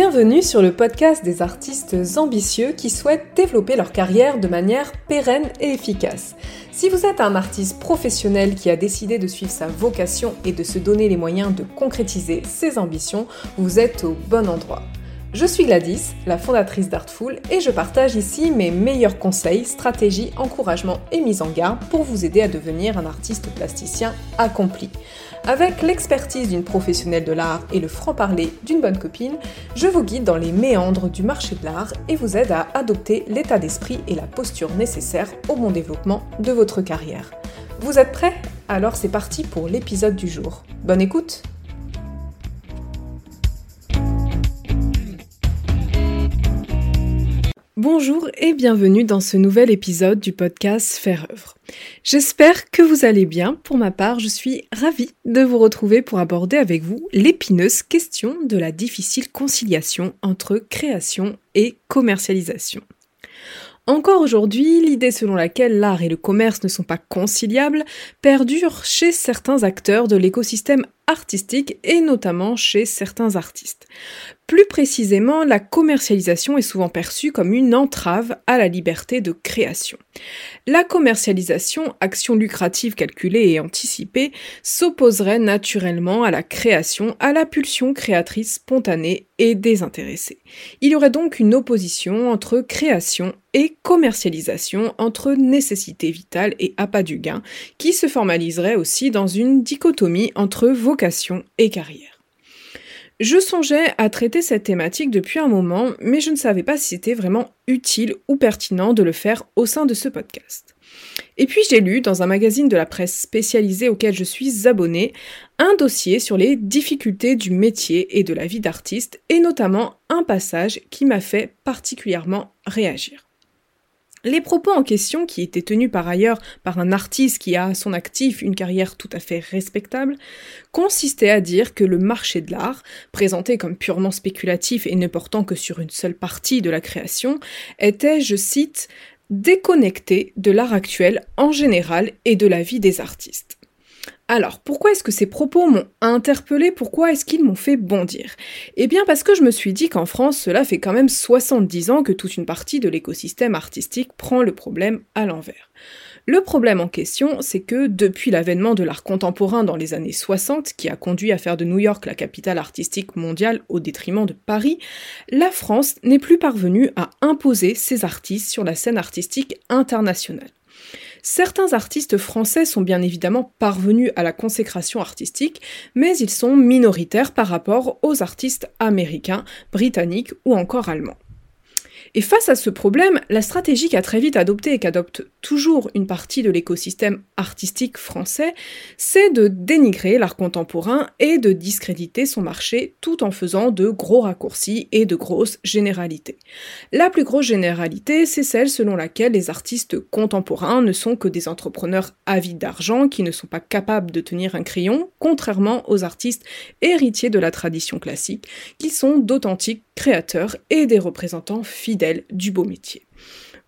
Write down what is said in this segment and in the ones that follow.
Bienvenue sur le podcast des artistes ambitieux qui souhaitent développer leur carrière de manière pérenne et efficace. Si vous êtes un artiste professionnel qui a décidé de suivre sa vocation et de se donner les moyens de concrétiser ses ambitions, vous êtes au bon endroit. Je suis Gladys, la fondatrice d'Artful, et je partage ici mes meilleurs conseils, stratégies, encouragements et mises en garde pour vous aider à devenir un artiste plasticien accompli. Avec l'expertise d'une professionnelle de l'art et le franc-parler d'une bonne copine, je vous guide dans les méandres du marché de l'art et vous aide à adopter l'état d'esprit et la posture nécessaires au bon développement de votre carrière. Vous êtes prêts? Alors c'est parti pour l'épisode du jour. Bonne écoute Bonjour et bienvenue dans ce nouvel épisode du podcast Faire œuvre. J'espère que vous allez bien. Pour ma part, je suis ravie de vous retrouver pour aborder avec vous l'épineuse question de la difficile conciliation entre création et commercialisation. Encore aujourd'hui, l'idée selon laquelle l'art et le commerce ne sont pas conciliables perdure chez certains acteurs de l'écosystème artistique et notamment chez certains artistes. Plus précisément, la commercialisation est souvent perçue comme une entrave à la liberté de création. La commercialisation, action lucrative calculée et anticipée, s'opposerait naturellement à la création, à la pulsion créatrice spontanée et désintéressée. Il y aurait donc une opposition entre création et commercialisation, entre nécessité vitale et appât du gain, qui se formaliserait aussi dans une dichotomie entre vocation et carrière. Je songeais à traiter cette thématique depuis un moment, mais je ne savais pas si c'était vraiment utile ou pertinent de le faire au sein de ce podcast. Et puis j'ai lu dans un magazine de la presse spécialisé auquel je suis abonnée un dossier sur les difficultés du métier et de la vie d'artiste, et notamment un passage qui m'a fait particulièrement réagir. Les propos en question, qui étaient tenus par ailleurs par un artiste qui a à son actif une carrière tout à fait respectable, consistaient à dire que le marché de l'art, présenté comme purement spéculatif et ne portant que sur une seule partie de la création, était, je cite, déconnecté de l'art actuel en général et de la vie des artistes. Alors, pourquoi est-ce que ces propos m'ont interpellé? Pourquoi est-ce qu'ils m'ont fait bondir? Eh bien parce que je me suis dit qu'en France, cela fait quand même 70 ans que toute une partie de l'écosystème artistique prend le problème à l'envers. Le problème en question, c'est que depuis l'avènement de l'art contemporain dans les années 60, qui a conduit à faire de New York la capitale artistique mondiale au détriment de Paris, la France n'est plus parvenue à imposer ses artistes sur la scène artistique internationale. Certains artistes français sont bien évidemment parvenus à la consécration artistique, mais ils sont minoritaires par rapport aux artistes américains, britanniques ou encore allemands. Et face à ce problème, la stratégie qu'a très vite adoptée et qu'adopte toujours une partie de l'écosystème artistique français, c'est de dénigrer l'art contemporain et de discréditer son marché tout en faisant de gros raccourcis et de grosses généralités. La plus grosse généralité, c'est celle selon laquelle les artistes contemporains ne sont que des entrepreneurs avides d'argent qui ne sont pas capables de tenir un crayon, contrairement aux artistes héritiers de la tradition classique, qui sont d'authentiques créateurs et des représentants fidèles du beau métier.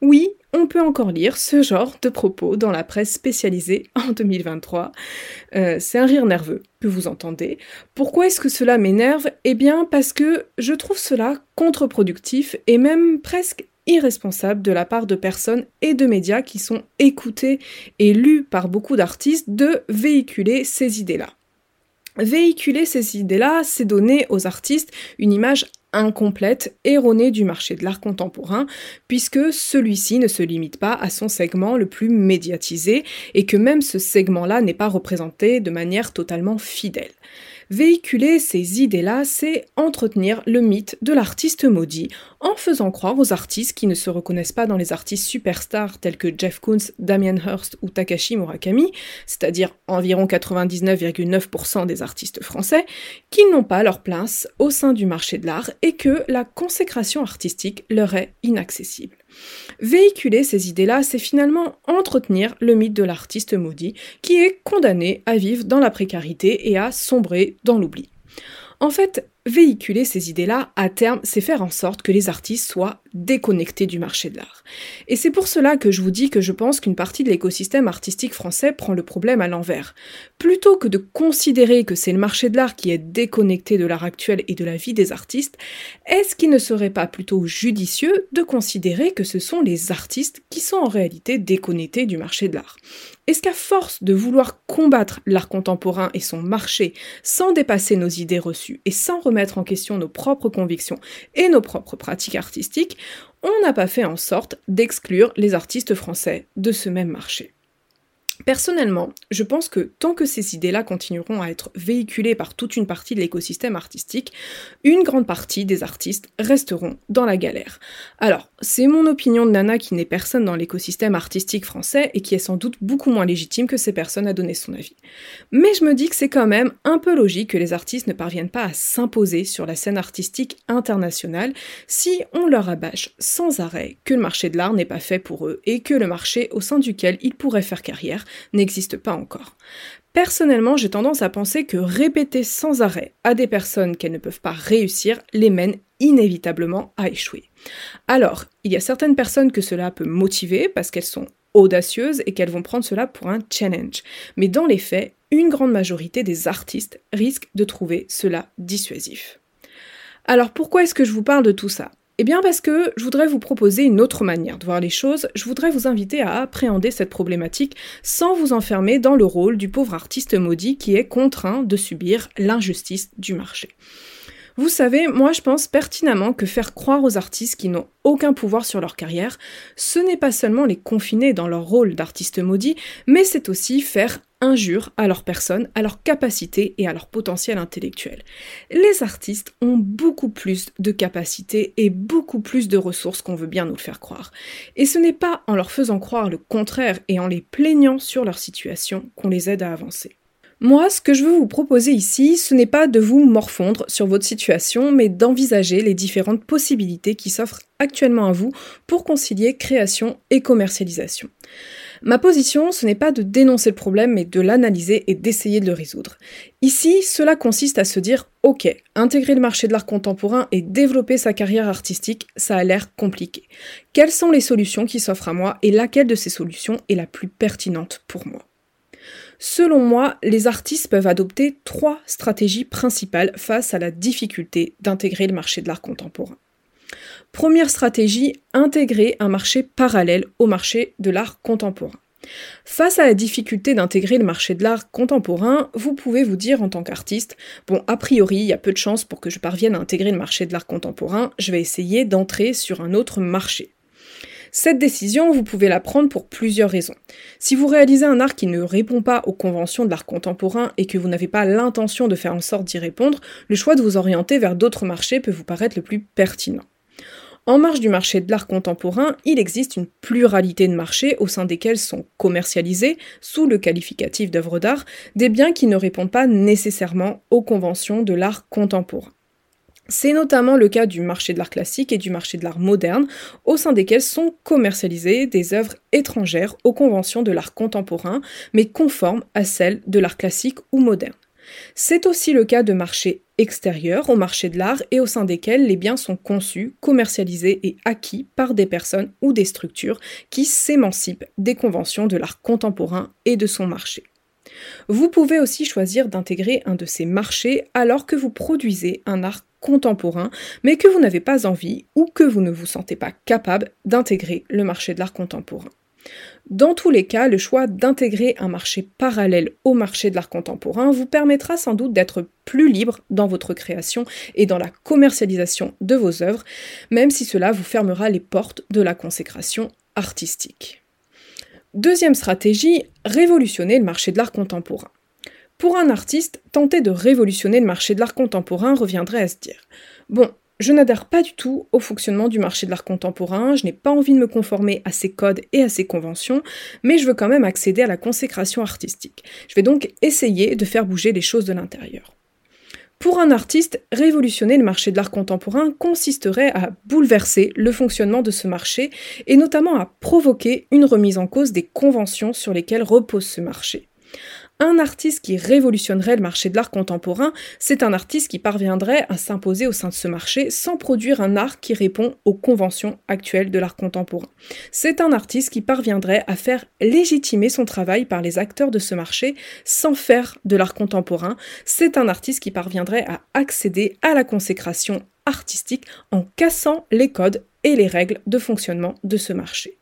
Oui, on peut encore lire ce genre de propos dans la presse spécialisée en 2023. Euh, c'est un rire nerveux que vous entendez. Pourquoi est-ce que cela m'énerve? Eh bien parce que je trouve cela contre-productif et même presque irresponsable de la part de personnes et de médias qui sont écoutés et lus par beaucoup d'artistes de véhiculer ces idées-là. Véhiculer ces idées-là, c'est donner aux artistes une image incomplète, erronée du marché de l'art contemporain, puisque celui-ci ne se limite pas à son segment le plus médiatisé, et que même ce segment-là n'est pas représenté de manière totalement fidèle. Véhiculer ces idées-là, c'est entretenir le mythe de l'artiste maudit en faisant croire aux artistes qui ne se reconnaissent pas dans les artistes superstars tels que Jeff Koons, Damien Hirst ou Takashi Murakami, c'est-à-dire environ 99,9% des artistes français, qu'ils n'ont pas leur place au sein du marché de l'art et que la consécration artistique leur est inaccessible. Véhiculer ces idées-là, c'est finalement entretenir le mythe de l'artiste maudit qui est condamné à vivre dans la précarité et à sombrer dans l'oubli. En fait, véhiculer ces idées-là, à terme, c'est faire en sorte que les artistes soient déconnectés du marché de l'art. Et c'est pour cela que je vous dis que je pense qu'une partie de l'écosystème artistique français prend le problème à l'envers. Plutôt que de considérer que c'est le marché de l'art qui est déconnecté de l'art actuel et de la vie des artistes, est-ce qu'il ne serait pas plutôt judicieux de considérer que ce sont les artistes qui sont en réalité déconnectés du marché de l'art? Est-ce qu'à force de vouloir combattre l'art contemporain et son marché sans dépasser nos idées reçues et sans remettre en question nos propres convictions et nos propres pratiques artistiques, on n'a pas fait en sorte d'exclure les artistes français de ce même marché Personnellement, je pense que tant que ces idées-là continueront à être véhiculées par toute une partie de l'écosystème artistique, une grande partie des artistes resteront dans la galère. Alors, c'est mon opinion de nana qui n'est personne dans l'écosystème artistique français et qui est sans doute beaucoup moins légitime que ces personnes à donner son avis. Mais je me dis que c'est quand même un peu logique que les artistes ne parviennent pas à s'imposer sur la scène artistique internationale si on leur abâche sans arrêt que le marché de l'art n'est pas fait pour eux et que le marché au sein duquel ils pourraient faire carrière n'existe pas encore. Personnellement, j'ai tendance à penser que répéter sans arrêt à des personnes qu'elles ne peuvent pas réussir les mène inévitablement à échouer. Alors, il y a certaines personnes que cela peut motiver parce qu'elles sont audacieuses et qu'elles vont prendre cela pour un challenge. Mais dans les faits, une grande majorité des artistes risquent de trouver cela dissuasif. Alors pourquoi est-ce que je vous parle de tout ça? Eh bien parce que je voudrais vous proposer une autre manière de voir les choses, je voudrais vous inviter à appréhender cette problématique sans vous enfermer dans le rôle du pauvre artiste maudit qui est contraint de subir l'injustice du marché. Vous savez, moi je pense pertinemment que faire croire aux artistes qui n'ont aucun pouvoir sur leur carrière, ce n'est pas seulement les confiner dans leur rôle d'artiste maudit, mais c'est aussi faire injure à leur personne, à leur capacité et à leur potentiel intellectuel. Les artistes ont beaucoup plus de capacités et beaucoup plus de ressources qu'on veut bien nous le faire croire. Et ce n'est pas en leur faisant croire le contraire et en les plaignant sur leur situation qu'on les aide à avancer. Moi, ce que je veux vous proposer ici, ce n'est pas de vous morfondre sur votre situation, mais d'envisager les différentes possibilités qui s'offrent actuellement à vous pour concilier création et commercialisation. Ma position, ce n'est pas de dénoncer le problème, mais de l'analyser et d'essayer de le résoudre. Ici, cela consiste à se dire, ok, intégrer le marché de l'art contemporain et développer sa carrière artistique, ça a l'air compliqué. Quelles sont les solutions qui s'offrent à moi et laquelle de ces solutions est la plus pertinente pour moi? Selon moi, les artistes peuvent adopter trois stratégies principales face à la difficulté d'intégrer le marché de l'art contemporain. Première stratégie, intégrer un marché parallèle au marché de l'art contemporain. Face à la difficulté d'intégrer le marché de l'art contemporain, vous pouvez vous dire en tant qu'artiste, bon, a priori, il y a peu de chances pour que je parvienne à intégrer le marché de l'art contemporain, je vais essayer d'entrer sur un autre marché. Cette décision, vous pouvez la prendre pour plusieurs raisons. Si vous réalisez un art qui ne répond pas aux conventions de l'art contemporain et que vous n'avez pas l'intention de faire en sorte d'y répondre, le choix de vous orienter vers d'autres marchés peut vous paraître le plus pertinent. En marge du marché de l'art contemporain, il existe une pluralité de marchés au sein desquels sont commercialisés, sous le qualificatif d'œuvre d'art, des biens qui ne répondent pas nécessairement aux conventions de l'art contemporain. C'est notamment le cas du marché de l'art classique et du marché de l'art moderne, au sein desquels sont commercialisées des œuvres étrangères aux conventions de l'art contemporain, mais conformes à celles de l'art classique ou moderne. C'est aussi le cas de marchés extérieurs au marché de l'art et au sein desquels les biens sont conçus, commercialisés et acquis par des personnes ou des structures qui s'émancipent des conventions de l'art contemporain et de son marché. Vous pouvez aussi choisir d'intégrer un de ces marchés alors que vous produisez un art contemporain, mais que vous n'avez pas envie ou que vous ne vous sentez pas capable d'intégrer le marché de l'art contemporain. Dans tous les cas, le choix d'intégrer un marché parallèle au marché de l'art contemporain vous permettra sans doute d'être plus libre dans votre création et dans la commercialisation de vos œuvres, même si cela vous fermera les portes de la consécration artistique. Deuxième stratégie, révolutionner le marché de l'art contemporain. Pour un artiste, tenter de révolutionner le marché de l'art contemporain reviendrait à se dire Bon, je n'adhère pas du tout au fonctionnement du marché de l'art contemporain, je n'ai pas envie de me conformer à ses codes et à ses conventions, mais je veux quand même accéder à la consécration artistique. Je vais donc essayer de faire bouger les choses de l'intérieur. Pour un artiste, révolutionner le marché de l'art contemporain consisterait à bouleverser le fonctionnement de ce marché et notamment à provoquer une remise en cause des conventions sur lesquelles repose ce marché. Un artiste qui révolutionnerait le marché de l'art contemporain, c'est un artiste qui parviendrait à s'imposer au sein de ce marché sans produire un art qui répond aux conventions actuelles de l'art contemporain. C'est un artiste qui parviendrait à faire légitimer son travail par les acteurs de ce marché sans faire de l'art contemporain. C'est un artiste qui parviendrait à accéder à la consécration artistique en cassant les codes et les règles de fonctionnement de ce marché.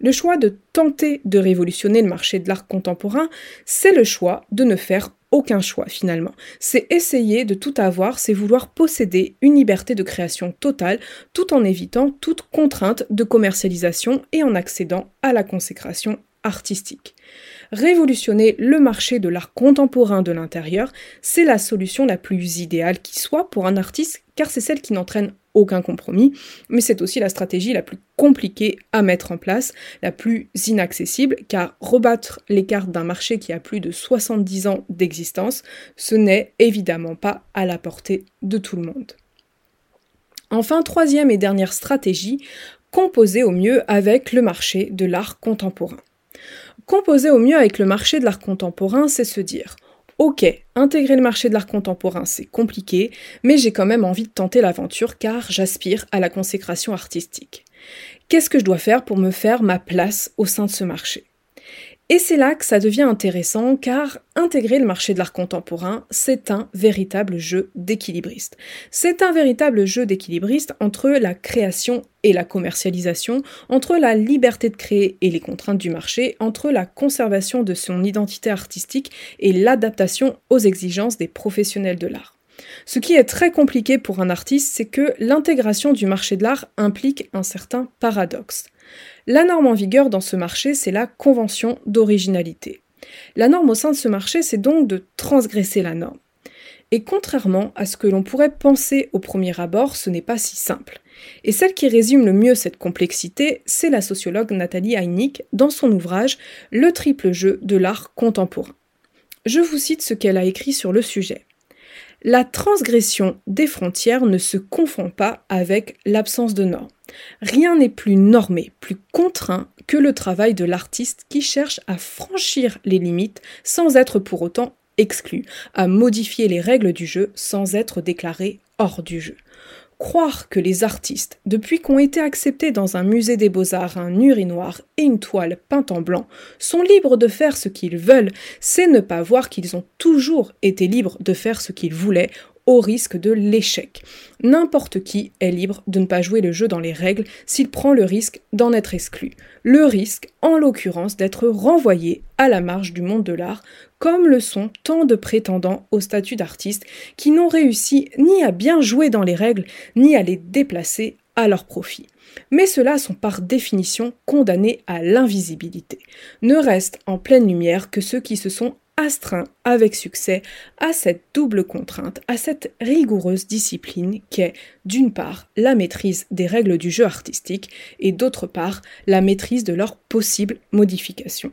Le choix de tenter de révolutionner le marché de l'art contemporain, c'est le choix de ne faire aucun choix finalement. C'est essayer de tout avoir, c'est vouloir posséder une liberté de création totale tout en évitant toute contrainte de commercialisation et en accédant à la consécration artistique. Révolutionner le marché de l'art contemporain de l'intérieur, c'est la solution la plus idéale qui soit pour un artiste car c'est celle qui n'entraîne aucun compromis, mais c'est aussi la stratégie la plus compliquée à mettre en place, la plus inaccessible, car rebattre les cartes d'un marché qui a plus de 70 ans d'existence, ce n'est évidemment pas à la portée de tout le monde. Enfin, troisième et dernière stratégie, composer au mieux avec le marché de l'art contemporain. Composer au mieux avec le marché de l'art contemporain, c'est se dire Ok, intégrer le marché de l'art contemporain, c'est compliqué, mais j'ai quand même envie de tenter l'aventure car j'aspire à la consécration artistique. Qu'est-ce que je dois faire pour me faire ma place au sein de ce marché? Et c'est là que ça devient intéressant car intégrer le marché de l'art contemporain, c'est un véritable jeu d'équilibriste. C'est un véritable jeu d'équilibriste entre la création et la commercialisation, entre la liberté de créer et les contraintes du marché, entre la conservation de son identité artistique et l'adaptation aux exigences des professionnels de l'art. Ce qui est très compliqué pour un artiste, c'est que l'intégration du marché de l'art implique un certain paradoxe. La norme en vigueur dans ce marché, c'est la convention d'originalité. La norme au sein de ce marché, c'est donc de transgresser la norme. Et contrairement à ce que l'on pourrait penser au premier abord, ce n'est pas si simple. Et celle qui résume le mieux cette complexité, c'est la sociologue Nathalie Heinick dans son ouvrage Le triple jeu de l'art contemporain. Je vous cite ce qu'elle a écrit sur le sujet. La transgression des frontières ne se confond pas avec l'absence de normes. Rien n'est plus normé, plus contraint que le travail de l'artiste qui cherche à franchir les limites sans être pour autant exclu, à modifier les règles du jeu sans être déclaré hors du jeu. Croire que les artistes, depuis qu'ont été acceptés dans un musée des beaux-arts un urinoir et une toile peinte en blanc, sont libres de faire ce qu'ils veulent, c'est ne pas voir qu'ils ont toujours été libres de faire ce qu'ils voulaient au risque de l'échec. N'importe qui est libre de ne pas jouer le jeu dans les règles s'il prend le risque d'en être exclu. Le risque, en l'occurrence, d'être renvoyé à la marge du monde de l'art, comme le sont tant de prétendants au statut d'artiste qui n'ont réussi ni à bien jouer dans les règles, ni à les déplacer à leur profit. Mais ceux-là sont par définition condamnés à l'invisibilité. Ne restent en pleine lumière que ceux qui se sont astreint avec succès à cette double contrainte, à cette rigoureuse discipline qu'est d'une part la maîtrise des règles du jeu artistique et d'autre part la maîtrise de leurs possibles modifications.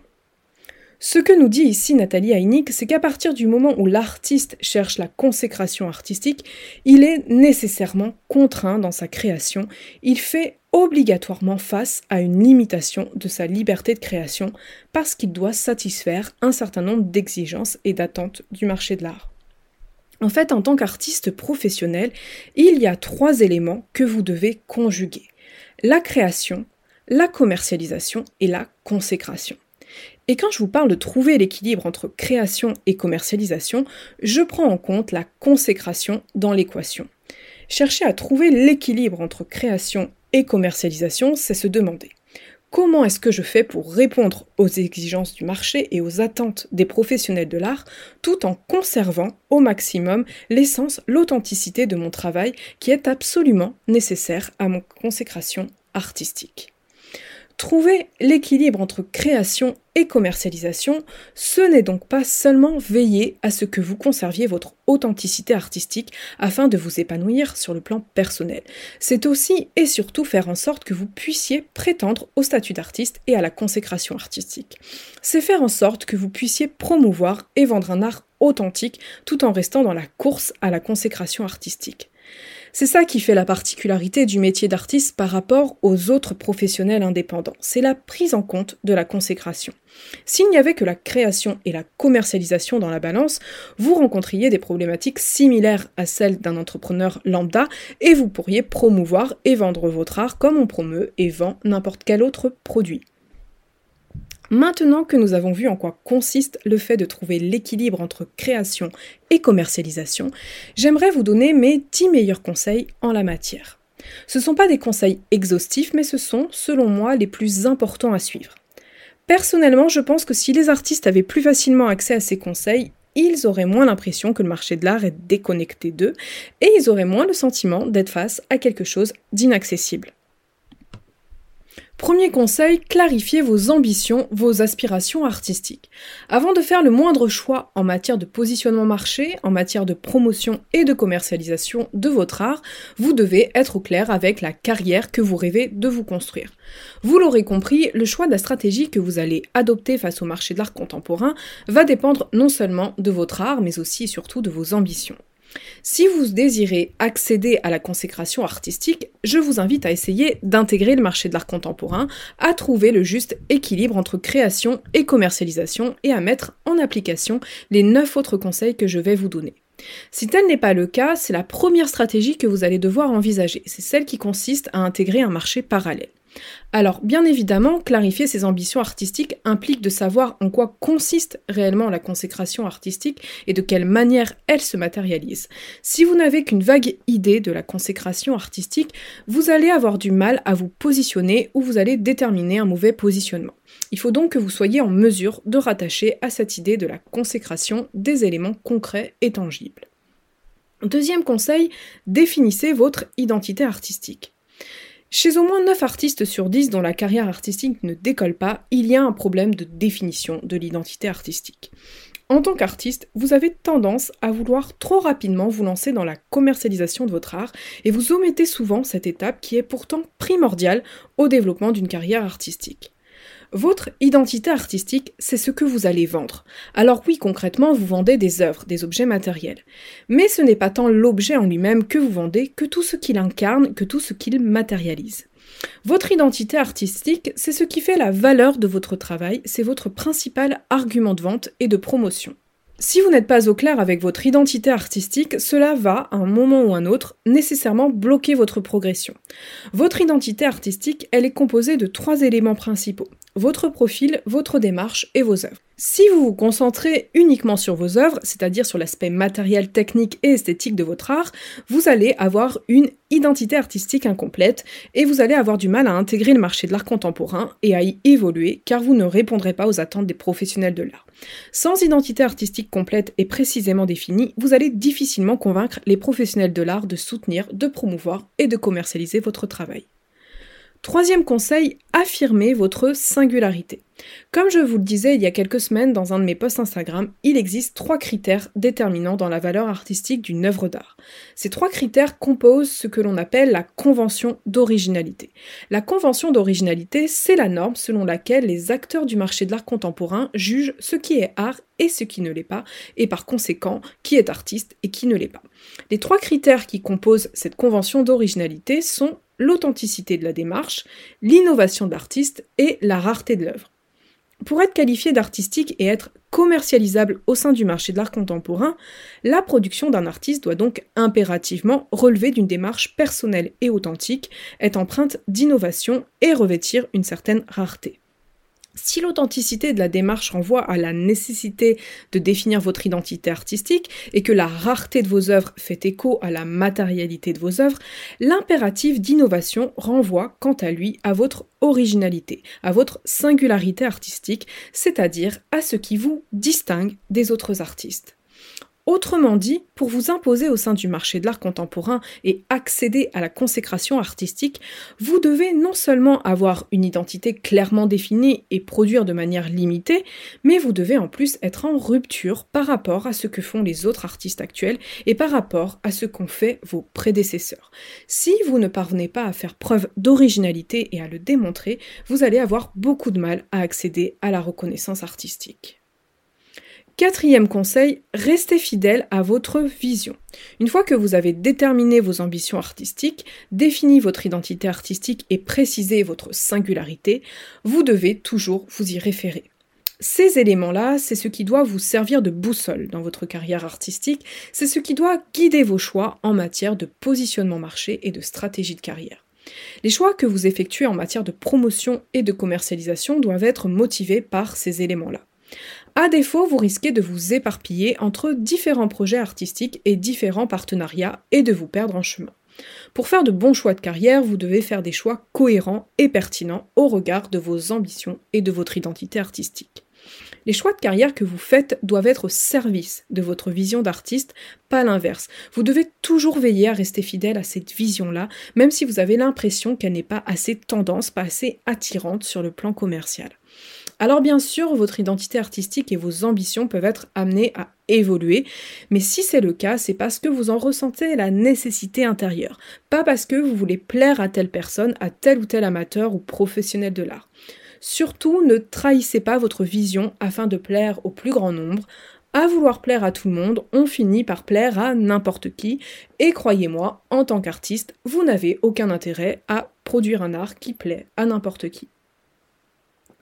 Ce que nous dit ici Nathalie Heinick, c'est qu'à partir du moment où l'artiste cherche la consécration artistique, il est nécessairement contraint dans sa création, il fait obligatoirement face à une limitation de sa liberté de création parce qu'il doit satisfaire un certain nombre d'exigences et d'attentes du marché de l'art. En fait, en tant qu'artiste professionnel, il y a trois éléments que vous devez conjuguer. La création, la commercialisation et la consécration. Et quand je vous parle de trouver l'équilibre entre création et commercialisation, je prends en compte la consécration dans l'équation. Chercher à trouver l'équilibre entre création et commercialisation, c'est se demander comment est-ce que je fais pour répondre aux exigences du marché et aux attentes des professionnels de l'art tout en conservant au maximum l'essence, l'authenticité de mon travail qui est absolument nécessaire à mon consécration artistique. Trouver l'équilibre entre création et commercialisation, ce n'est donc pas seulement veiller à ce que vous conserviez votre authenticité artistique afin de vous épanouir sur le plan personnel. C'est aussi et surtout faire en sorte que vous puissiez prétendre au statut d'artiste et à la consécration artistique. C'est faire en sorte que vous puissiez promouvoir et vendre un art authentique tout en restant dans la course à la consécration artistique. C'est ça qui fait la particularité du métier d'artiste par rapport aux autres professionnels indépendants. C'est la prise en compte de la consécration. S'il n'y avait que la création et la commercialisation dans la balance, vous rencontriez des problématiques similaires à celles d'un entrepreneur lambda et vous pourriez promouvoir et vendre votre art comme on promeut et vend n'importe quel autre produit. Maintenant que nous avons vu en quoi consiste le fait de trouver l'équilibre entre création et commercialisation, j'aimerais vous donner mes 10 meilleurs conseils en la matière. Ce ne sont pas des conseils exhaustifs, mais ce sont, selon moi, les plus importants à suivre. Personnellement, je pense que si les artistes avaient plus facilement accès à ces conseils, ils auraient moins l'impression que le marché de l'art est déconnecté d'eux, et ils auraient moins le sentiment d'être face à quelque chose d'inaccessible. Premier conseil, clarifiez vos ambitions, vos aspirations artistiques. Avant de faire le moindre choix en matière de positionnement marché, en matière de promotion et de commercialisation de votre art, vous devez être au clair avec la carrière que vous rêvez de vous construire. Vous l'aurez compris, le choix de la stratégie que vous allez adopter face au marché de l'art contemporain va dépendre non seulement de votre art, mais aussi surtout de vos ambitions. Si vous désirez accéder à la consécration artistique, je vous invite à essayer d'intégrer le marché de l'art contemporain, à trouver le juste équilibre entre création et commercialisation et à mettre en application les 9 autres conseils que je vais vous donner. Si tel n'est pas le cas, c'est la première stratégie que vous allez devoir envisager. C'est celle qui consiste à intégrer un marché parallèle. Alors, bien évidemment, clarifier ses ambitions artistiques implique de savoir en quoi consiste réellement la consécration artistique et de quelle manière elle se matérialise. Si vous n'avez qu'une vague idée de la consécration artistique, vous allez avoir du mal à vous positionner ou vous allez déterminer un mauvais positionnement. Il faut donc que vous soyez en mesure de rattacher à cette idée de la consécration des éléments concrets et tangibles. Deuxième conseil, définissez votre identité artistique. Chez au moins 9 artistes sur 10 dont la carrière artistique ne décolle pas, il y a un problème de définition de l'identité artistique. En tant qu'artiste, vous avez tendance à vouloir trop rapidement vous lancer dans la commercialisation de votre art et vous omettez souvent cette étape qui est pourtant primordiale au développement d'une carrière artistique. Votre identité artistique, c'est ce que vous allez vendre. Alors oui, concrètement, vous vendez des œuvres, des objets matériels. Mais ce n'est pas tant l'objet en lui-même que vous vendez que tout ce qu'il incarne, que tout ce qu'il matérialise. Votre identité artistique, c'est ce qui fait la valeur de votre travail, c'est votre principal argument de vente et de promotion. Si vous n'êtes pas au clair avec votre identité artistique, cela va, à un moment ou un autre, nécessairement bloquer votre progression. Votre identité artistique, elle est composée de trois éléments principaux votre profil, votre démarche et vos œuvres. Si vous vous concentrez uniquement sur vos œuvres, c'est-à-dire sur l'aspect matériel, technique et esthétique de votre art, vous allez avoir une identité artistique incomplète et vous allez avoir du mal à intégrer le marché de l'art contemporain et à y évoluer car vous ne répondrez pas aux attentes des professionnels de l'art. Sans identité artistique complète et précisément définie, vous allez difficilement convaincre les professionnels de l'art de soutenir, de promouvoir et de commercialiser votre travail. Troisième conseil, affirmez votre singularité. Comme je vous le disais il y a quelques semaines dans un de mes posts Instagram, il existe trois critères déterminants dans la valeur artistique d'une œuvre d'art. Ces trois critères composent ce que l'on appelle la convention d'originalité. La convention d'originalité, c'est la norme selon laquelle les acteurs du marché de l'art contemporain jugent ce qui est art et ce qui ne l'est pas, et par conséquent, qui est artiste et qui ne l'est pas. Les trois critères qui composent cette convention d'originalité sont l'authenticité de la démarche, l'innovation de l'artiste et la rareté de l'œuvre. Pour être qualifié d'artistique et être commercialisable au sein du marché de l'art contemporain, la production d'un artiste doit donc impérativement relever d'une démarche personnelle et authentique, être empreinte d'innovation et revêtir une certaine rareté. Si l'authenticité de la démarche renvoie à la nécessité de définir votre identité artistique et que la rareté de vos œuvres fait écho à la matérialité de vos œuvres, l'impératif d'innovation renvoie quant à lui à votre originalité, à votre singularité artistique, c'est-à-dire à ce qui vous distingue des autres artistes. Autrement dit, pour vous imposer au sein du marché de l'art contemporain et accéder à la consécration artistique, vous devez non seulement avoir une identité clairement définie et produire de manière limitée, mais vous devez en plus être en rupture par rapport à ce que font les autres artistes actuels et par rapport à ce qu'ont fait vos prédécesseurs. Si vous ne parvenez pas à faire preuve d'originalité et à le démontrer, vous allez avoir beaucoup de mal à accéder à la reconnaissance artistique. Quatrième conseil, restez fidèle à votre vision. Une fois que vous avez déterminé vos ambitions artistiques, défini votre identité artistique et précisé votre singularité, vous devez toujours vous y référer. Ces éléments-là, c'est ce qui doit vous servir de boussole dans votre carrière artistique, c'est ce qui doit guider vos choix en matière de positionnement marché et de stratégie de carrière. Les choix que vous effectuez en matière de promotion et de commercialisation doivent être motivés par ces éléments-là. À défaut, vous risquez de vous éparpiller entre différents projets artistiques et différents partenariats et de vous perdre en chemin. Pour faire de bons choix de carrière, vous devez faire des choix cohérents et pertinents au regard de vos ambitions et de votre identité artistique. Les choix de carrière que vous faites doivent être au service de votre vision d'artiste, pas l'inverse. Vous devez toujours veiller à rester fidèle à cette vision-là, même si vous avez l'impression qu'elle n'est pas assez tendance, pas assez attirante sur le plan commercial. Alors bien sûr, votre identité artistique et vos ambitions peuvent être amenées à évoluer, mais si c'est le cas, c'est parce que vous en ressentez la nécessité intérieure, pas parce que vous voulez plaire à telle personne, à tel ou tel amateur ou professionnel de l'art. Surtout, ne trahissez pas votre vision afin de plaire au plus grand nombre. À vouloir plaire à tout le monde, on finit par plaire à n'importe qui, et croyez-moi, en tant qu'artiste, vous n'avez aucun intérêt à produire un art qui plaît à n'importe qui.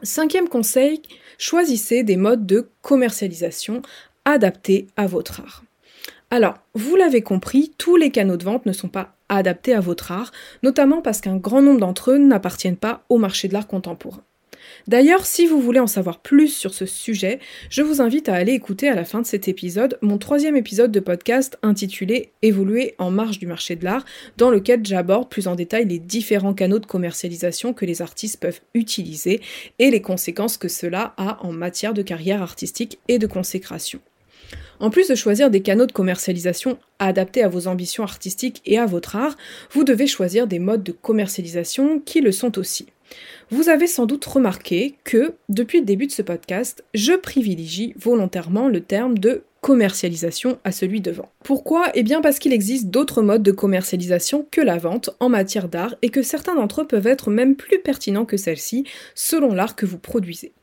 Cinquième conseil, choisissez des modes de commercialisation adaptés à votre art. Alors, vous l'avez compris, tous les canaux de vente ne sont pas adaptés à votre art, notamment parce qu'un grand nombre d'entre eux n'appartiennent pas au marché de l'art contemporain. D'ailleurs, si vous voulez en savoir plus sur ce sujet, je vous invite à aller écouter à la fin de cet épisode mon troisième épisode de podcast intitulé Évoluer en marge du marché de l'art, dans lequel j'aborde plus en détail les différents canaux de commercialisation que les artistes peuvent utiliser et les conséquences que cela a en matière de carrière artistique et de consécration. En plus de choisir des canaux de commercialisation adaptés à vos ambitions artistiques et à votre art, vous devez choisir des modes de commercialisation qui le sont aussi. Vous avez sans doute remarqué que, depuis le début de ce podcast, je privilégie volontairement le terme de commercialisation à celui de vente. Pourquoi? Eh bien parce qu'il existe d'autres modes de commercialisation que la vente en matière d'art et que certains d'entre eux peuvent être même plus pertinents que celle-ci selon l'art que vous produisez.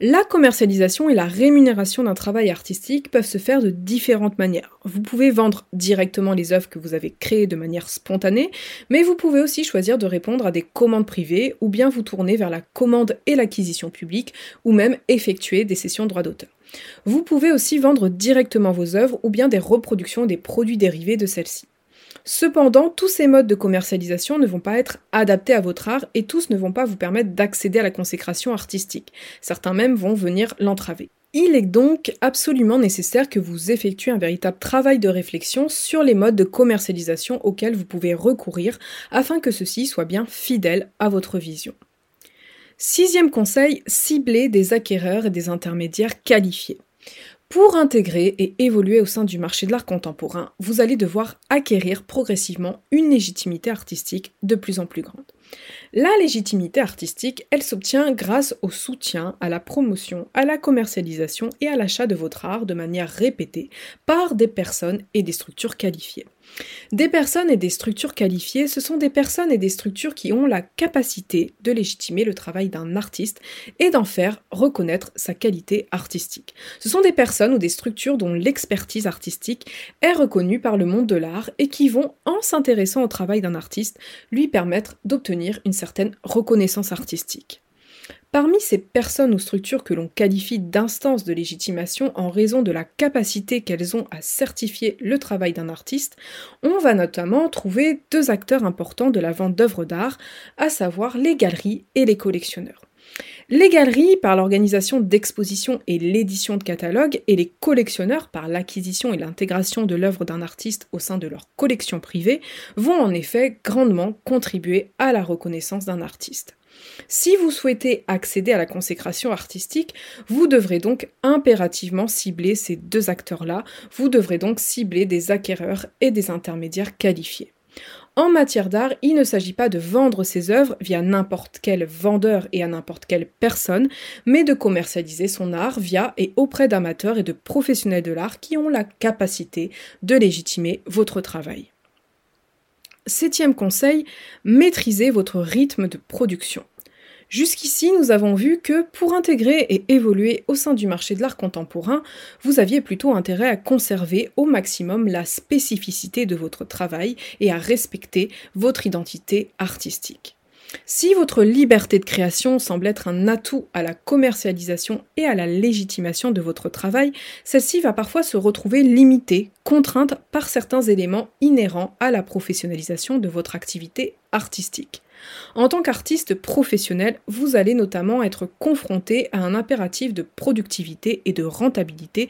La commercialisation et la rémunération d'un travail artistique peuvent se faire de différentes manières. Vous pouvez vendre directement les œuvres que vous avez créées de manière spontanée, mais vous pouvez aussi choisir de répondre à des commandes privées ou bien vous tourner vers la commande et l'acquisition publique ou même effectuer des sessions de droit d'auteur. Vous pouvez aussi vendre directement vos œuvres ou bien des reproductions des produits dérivés de celles-ci. Cependant, tous ces modes de commercialisation ne vont pas être adaptés à votre art et tous ne vont pas vous permettre d'accéder à la consécration artistique. Certains même vont venir l'entraver. Il est donc absolument nécessaire que vous effectuez un véritable travail de réflexion sur les modes de commercialisation auxquels vous pouvez recourir afin que ceux-ci soient bien fidèles à votre vision. Sixième conseil, ciblez des acquéreurs et des intermédiaires qualifiés. Pour intégrer et évoluer au sein du marché de l'art contemporain, vous allez devoir acquérir progressivement une légitimité artistique de plus en plus grande. La légitimité artistique, elle s'obtient grâce au soutien, à la promotion, à la commercialisation et à l'achat de votre art de manière répétée par des personnes et des structures qualifiées. Des personnes et des structures qualifiées, ce sont des personnes et des structures qui ont la capacité de légitimer le travail d'un artiste et d'en faire reconnaître sa qualité artistique. Ce sont des personnes ou des structures dont l'expertise artistique est reconnue par le monde de l'art et qui vont, en s'intéressant au travail d'un artiste, lui permettre d'obtenir une certaine reconnaissance artistique. Parmi ces personnes ou structures que l'on qualifie d'instances de légitimation en raison de la capacité qu'elles ont à certifier le travail d'un artiste, on va notamment trouver deux acteurs importants de la vente d'œuvres d'art, à savoir les galeries et les collectionneurs. Les galeries par l'organisation d'expositions et l'édition de catalogues et les collectionneurs par l'acquisition et l'intégration de l'œuvre d'un artiste au sein de leur collection privée vont en effet grandement contribuer à la reconnaissance d'un artiste. Si vous souhaitez accéder à la consécration artistique, vous devrez donc impérativement cibler ces deux acteurs-là, vous devrez donc cibler des acquéreurs et des intermédiaires qualifiés. En matière d'art, il ne s'agit pas de vendre ses œuvres via n'importe quel vendeur et à n'importe quelle personne, mais de commercialiser son art via et auprès d'amateurs et de professionnels de l'art qui ont la capacité de légitimer votre travail. Septième conseil, maîtrisez votre rythme de production. Jusqu'ici, nous avons vu que pour intégrer et évoluer au sein du marché de l'art contemporain, vous aviez plutôt intérêt à conserver au maximum la spécificité de votre travail et à respecter votre identité artistique. Si votre liberté de création semble être un atout à la commercialisation et à la légitimation de votre travail, celle-ci va parfois se retrouver limitée, contrainte par certains éléments inhérents à la professionnalisation de votre activité artistique. En tant qu'artiste professionnel, vous allez notamment être confronté à un impératif de productivité et de rentabilité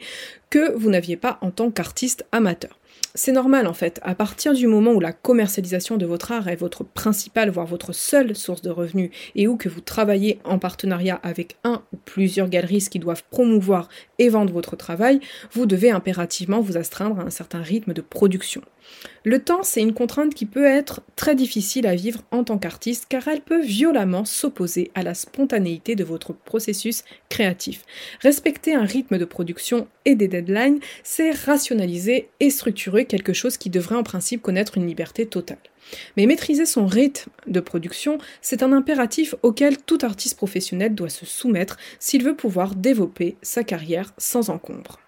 que vous n'aviez pas en tant qu'artiste amateur. C'est normal en fait, à partir du moment où la commercialisation de votre art est votre principale, voire votre seule source de revenus, et où que vous travaillez en partenariat avec un ou plusieurs galeristes qui doivent promouvoir et vendre votre travail, vous devez impérativement vous astreindre à un certain rythme de production. Le temps, c'est une contrainte qui peut être très difficile à vivre en tant qu'artiste car elle peut violemment s'opposer à la spontanéité de votre processus créatif. Respecter un rythme de production et des deadlines, c'est rationaliser et structurer quelque chose qui devrait en principe connaître une liberté totale. Mais maîtriser son rythme de production, c'est un impératif auquel tout artiste professionnel doit se soumettre s'il veut pouvoir développer sa carrière sans encombre.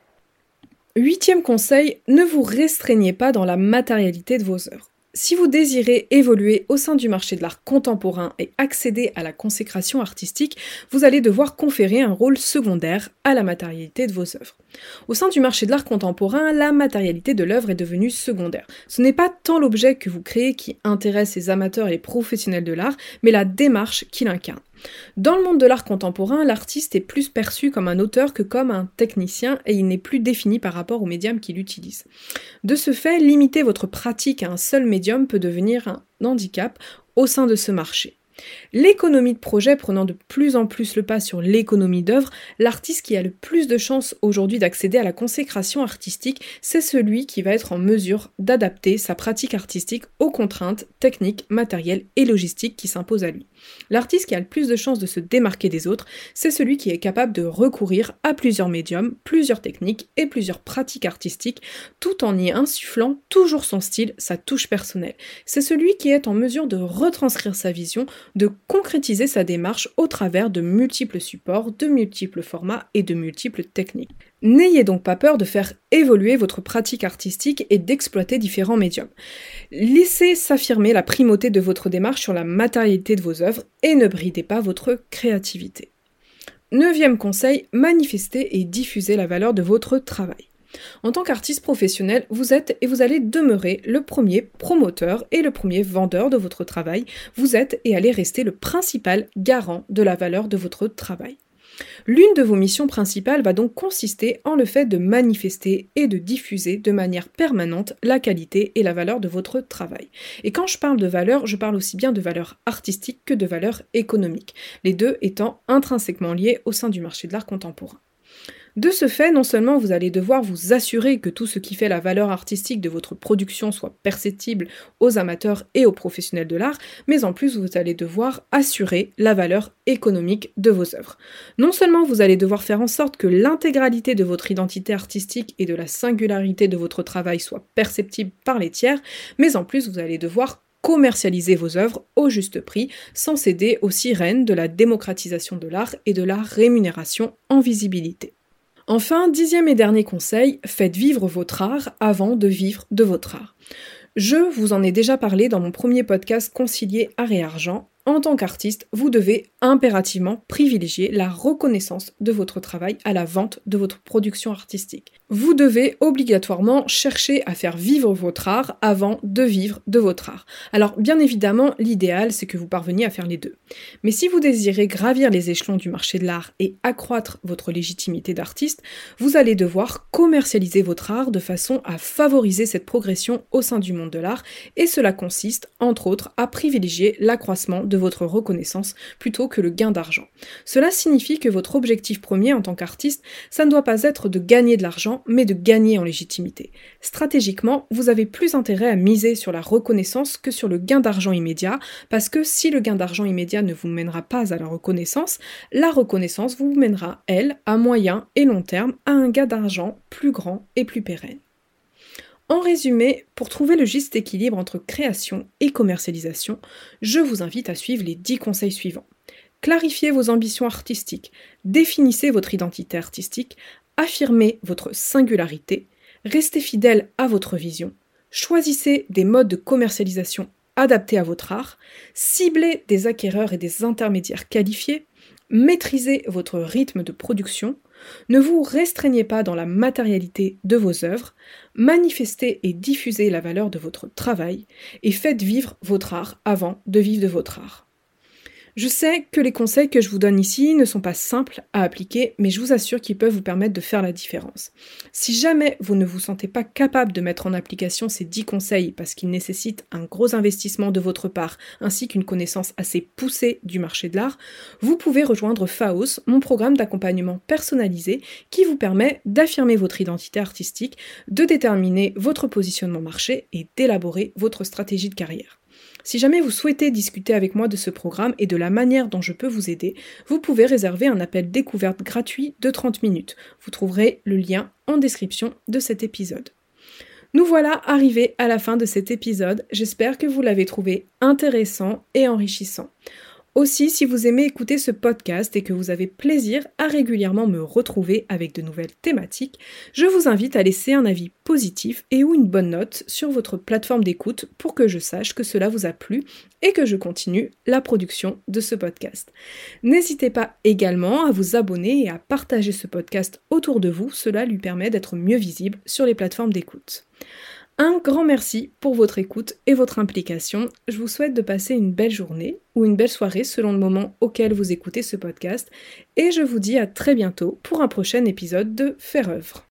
Huitième conseil, ne vous restreignez pas dans la matérialité de vos œuvres. Si vous désirez évoluer au sein du marché de l'art contemporain et accéder à la consécration artistique, vous allez devoir conférer un rôle secondaire à la matérialité de vos œuvres. Au sein du marché de l'art contemporain, la matérialité de l'œuvre est devenue secondaire. Ce n'est pas tant l'objet que vous créez qui intéresse les amateurs et les professionnels de l'art, mais la démarche qu'il incarne. Dans le monde de l'art contemporain, l'artiste est plus perçu comme un auteur que comme un technicien et il n'est plus défini par rapport au médium qu'il utilise. De ce fait, limiter votre pratique à un seul médium peut devenir un handicap au sein de ce marché. L'économie de projet prenant de plus en plus le pas sur l'économie d'œuvre, l'artiste qui a le plus de chances aujourd'hui d'accéder à la consécration artistique, c'est celui qui va être en mesure d'adapter sa pratique artistique aux contraintes techniques, matérielles et logistiques qui s'imposent à lui. L'artiste qui a le plus de chances de se démarquer des autres, c'est celui qui est capable de recourir à plusieurs médiums, plusieurs techniques et plusieurs pratiques artistiques, tout en y insufflant toujours son style, sa touche personnelle. C'est celui qui est en mesure de retranscrire sa vision, de concrétiser sa démarche au travers de multiples supports, de multiples formats et de multiples techniques. N'ayez donc pas peur de faire évoluer votre pratique artistique et d'exploiter différents médiums. Laissez s'affirmer la primauté de votre démarche sur la matérialité de vos œuvres et ne bridez pas votre créativité. Neuvième conseil, manifestez et diffusez la valeur de votre travail. En tant qu'artiste professionnel, vous êtes et vous allez demeurer le premier promoteur et le premier vendeur de votre travail. Vous êtes et allez rester le principal garant de la valeur de votre travail. L'une de vos missions principales va donc consister en le fait de manifester et de diffuser de manière permanente la qualité et la valeur de votre travail. Et quand je parle de valeur, je parle aussi bien de valeur artistique que de valeur économique, les deux étant intrinsèquement liés au sein du marché de l'art contemporain. De ce fait, non seulement vous allez devoir vous assurer que tout ce qui fait la valeur artistique de votre production soit perceptible aux amateurs et aux professionnels de l'art, mais en plus vous allez devoir assurer la valeur économique de vos œuvres. Non seulement vous allez devoir faire en sorte que l'intégralité de votre identité artistique et de la singularité de votre travail soit perceptible par les tiers, mais en plus vous allez devoir commercialiser vos œuvres au juste prix sans céder aux sirènes de la démocratisation de l'art et de la rémunération en visibilité. Enfin, dixième et dernier conseil, faites vivre votre art avant de vivre de votre art. Je vous en ai déjà parlé dans mon premier podcast Concilier art et argent en tant qu'artiste, vous devez impérativement privilégier la reconnaissance de votre travail à la vente de votre production artistique. Vous devez obligatoirement chercher à faire vivre votre art avant de vivre de votre art. Alors bien évidemment, l'idéal c'est que vous parveniez à faire les deux. Mais si vous désirez gravir les échelons du marché de l'art et accroître votre légitimité d'artiste, vous allez devoir commercialiser votre art de façon à favoriser cette progression au sein du monde de l'art et cela consiste entre autres à privilégier l'accroissement de votre reconnaissance plutôt que le gain d'argent. Cela signifie que votre objectif premier en tant qu'artiste, ça ne doit pas être de gagner de l'argent, mais de gagner en légitimité. Stratégiquement, vous avez plus intérêt à miser sur la reconnaissance que sur le gain d'argent immédiat, parce que si le gain d'argent immédiat ne vous mènera pas à la reconnaissance, la reconnaissance vous mènera, elle, à moyen et long terme, à un gain d'argent plus grand et plus pérenne. En résumé, pour trouver le juste équilibre entre création et commercialisation, je vous invite à suivre les 10 conseils suivants. Clarifiez vos ambitions artistiques, définissez votre identité artistique, affirmez votre singularité, restez fidèle à votre vision, choisissez des modes de commercialisation adaptés à votre art, ciblez des acquéreurs et des intermédiaires qualifiés, maîtrisez votre rythme de production, ne vous restreignez pas dans la matérialité de vos œuvres, manifestez et diffusez la valeur de votre travail et faites vivre votre art avant de vivre de votre art. Je sais que les conseils que je vous donne ici ne sont pas simples à appliquer, mais je vous assure qu'ils peuvent vous permettre de faire la différence. Si jamais vous ne vous sentez pas capable de mettre en application ces 10 conseils parce qu'ils nécessitent un gros investissement de votre part ainsi qu'une connaissance assez poussée du marché de l'art, vous pouvez rejoindre FAOS, mon programme d'accompagnement personnalisé qui vous permet d'affirmer votre identité artistique, de déterminer votre positionnement marché et d'élaborer votre stratégie de carrière. Si jamais vous souhaitez discuter avec moi de ce programme et de la manière dont je peux vous aider, vous pouvez réserver un appel découverte gratuit de 30 minutes. Vous trouverez le lien en description de cet épisode. Nous voilà arrivés à la fin de cet épisode. J'espère que vous l'avez trouvé intéressant et enrichissant. Aussi, si vous aimez écouter ce podcast et que vous avez plaisir à régulièrement me retrouver avec de nouvelles thématiques, je vous invite à laisser un avis positif et ou une bonne note sur votre plateforme d'écoute pour que je sache que cela vous a plu et que je continue la production de ce podcast. N'hésitez pas également à vous abonner et à partager ce podcast autour de vous, cela lui permet d'être mieux visible sur les plateformes d'écoute. Un grand merci pour votre écoute et votre implication. Je vous souhaite de passer une belle journée ou une belle soirée selon le moment auquel vous écoutez ce podcast et je vous dis à très bientôt pour un prochain épisode de Faire œuvre.